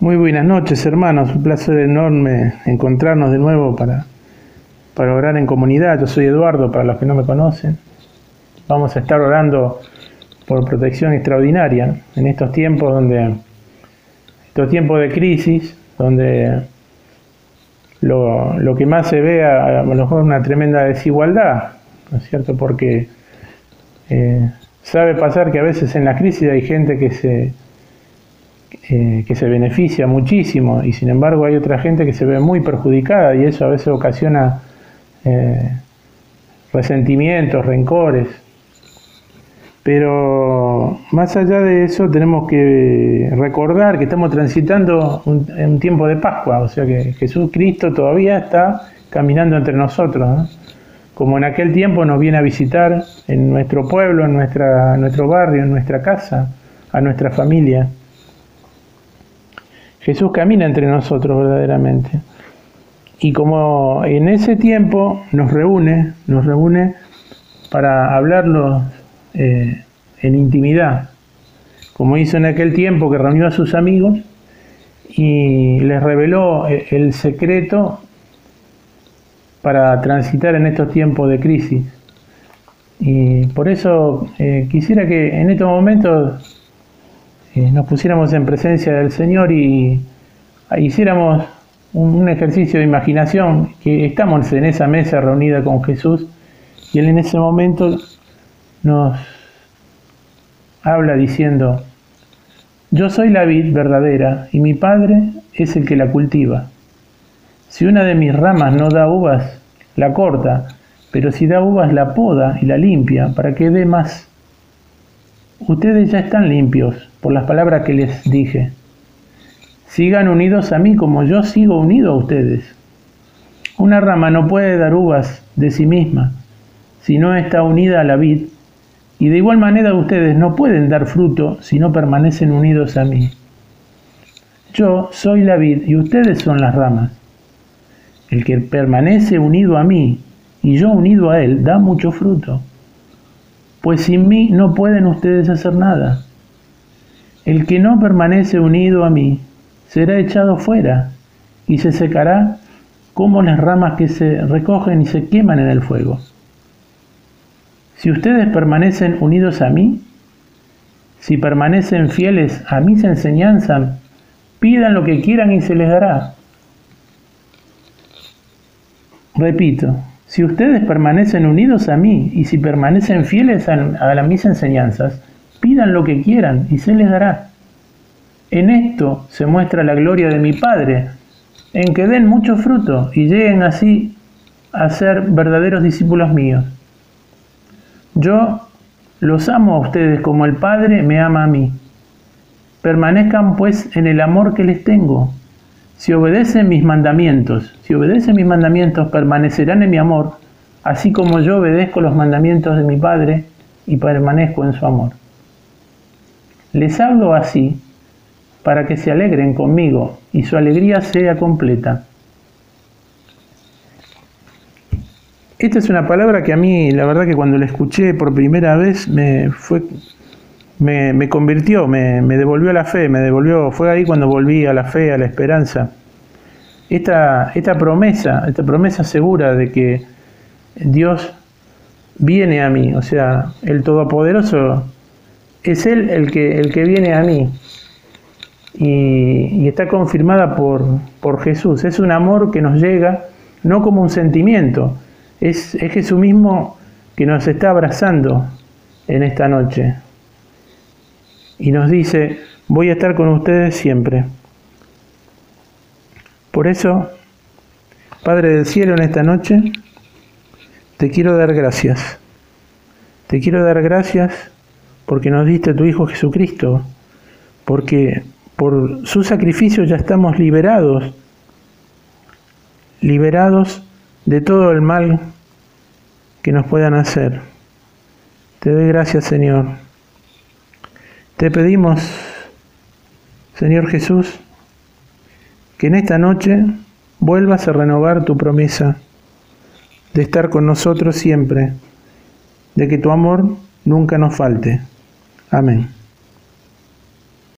Muy buenas noches, hermanos. Un placer enorme encontrarnos de nuevo para, para orar en comunidad. Yo soy Eduardo, para los que no me conocen. Vamos a estar orando por protección extraordinaria en estos tiempos donde estos tiempos de crisis, donde lo, lo que más se ve a, lo mejor una tremenda desigualdad, ¿no es cierto? Porque eh, sabe pasar que a veces en la crisis hay gente que se eh, que se beneficia muchísimo y sin embargo hay otra gente que se ve muy perjudicada y eso a veces ocasiona eh, resentimientos, rencores. Pero más allá de eso tenemos que recordar que estamos transitando un, un tiempo de Pascua, o sea que Jesús Cristo todavía está caminando entre nosotros. ¿no? Como en aquel tiempo nos viene a visitar en nuestro pueblo, en nuestra, nuestro barrio, en nuestra casa, a nuestra familia. Jesús camina entre nosotros verdaderamente. Y como en ese tiempo nos reúne, nos reúne para hablarlo eh, en intimidad, como hizo en aquel tiempo que reunió a sus amigos y les reveló eh, el secreto para transitar en estos tiempos de crisis. Y por eso eh, quisiera que en estos momentos nos pusiéramos en presencia del Señor y hiciéramos un, un, ejercicio de imaginación, que estamos en esa mesa reunida con Jesús y Él en ese momento nos habla diciendo, yo soy la vid verdadera y mi Padre es el que la cultiva. Si una de mis ramas no da uvas, la corta, pero si da uvas la poda y la limpia para que dé más. Ustedes ya están limpios por las palabras que les dije. Sigan unidos a mí como yo sigo unido a ustedes. Una rama no puede dar uvas de sí misma si no está unida a la vid, y de igual manera ustedes no pueden dar fruto si no permanecen unidos a mí. Yo soy la vid y ustedes son las ramas. El que permanece unido a mí y yo unido a él da mucho fruto, pues sin mí no pueden ustedes hacer nada. El que no permanece unido a mí será echado fuera y se secará como las ramas que se recogen y se queman en el fuego. Si ustedes permanecen unidos a mí, si permanecen fieles a mis enseñanzas, pidan lo que quieran y se les dará. Repito, si ustedes permanecen unidos a mí y si permanecen fieles a, a mis enseñanzas, pidan lo que quieran y se les dará. En esto se muestra la gloria de mi Padre, en que den mucho fruto y lleguen así a ser verdaderos discípulos míos. Yo los amo a ustedes como el Padre me ama a mí. Permanezcan pues en el amor que les tengo. Si obedecen mis mandamientos, si obedecen mis mandamientos, permanecerán en mi amor, así como yo obedezco los mandamientos de mi Padre y permanezco en su amor. Les hablo así para que se alegren conmigo y su alegría sea completa. Esta es una palabra que a mí, la verdad que cuando la escuché por primera vez, me fue me, me convirtió, me, me, devolvió la fe, me devolvió, fue ahí cuando volví a la fe, a la esperanza. Esta, esta promesa, esta promesa segura de que Dios viene a mí, o sea, el Todopoderoso es Él el que, el que viene a mí. Y, está confirmada por, por Jesús. Es un amor que nos llega no como un sentimiento, es, es Jesús mismo que nos está abrazando en esta noche y nos dice, voy a estar con ustedes siempre. Por eso, Padre del Cielo, en esta noche, te quiero dar gracias. Te quiero dar gracias porque nos diste tu Hijo Jesucristo, porque por su sacrificio ya estamos liberados, liberados de todo el mal que nos puedan hacer. Te doy gracias, Señor. Te pedimos, Señor Jesús, que en esta noche vuelvas a renovar tu promesa de estar con nosotros siempre, de que tu amor nunca nos falte. Amém.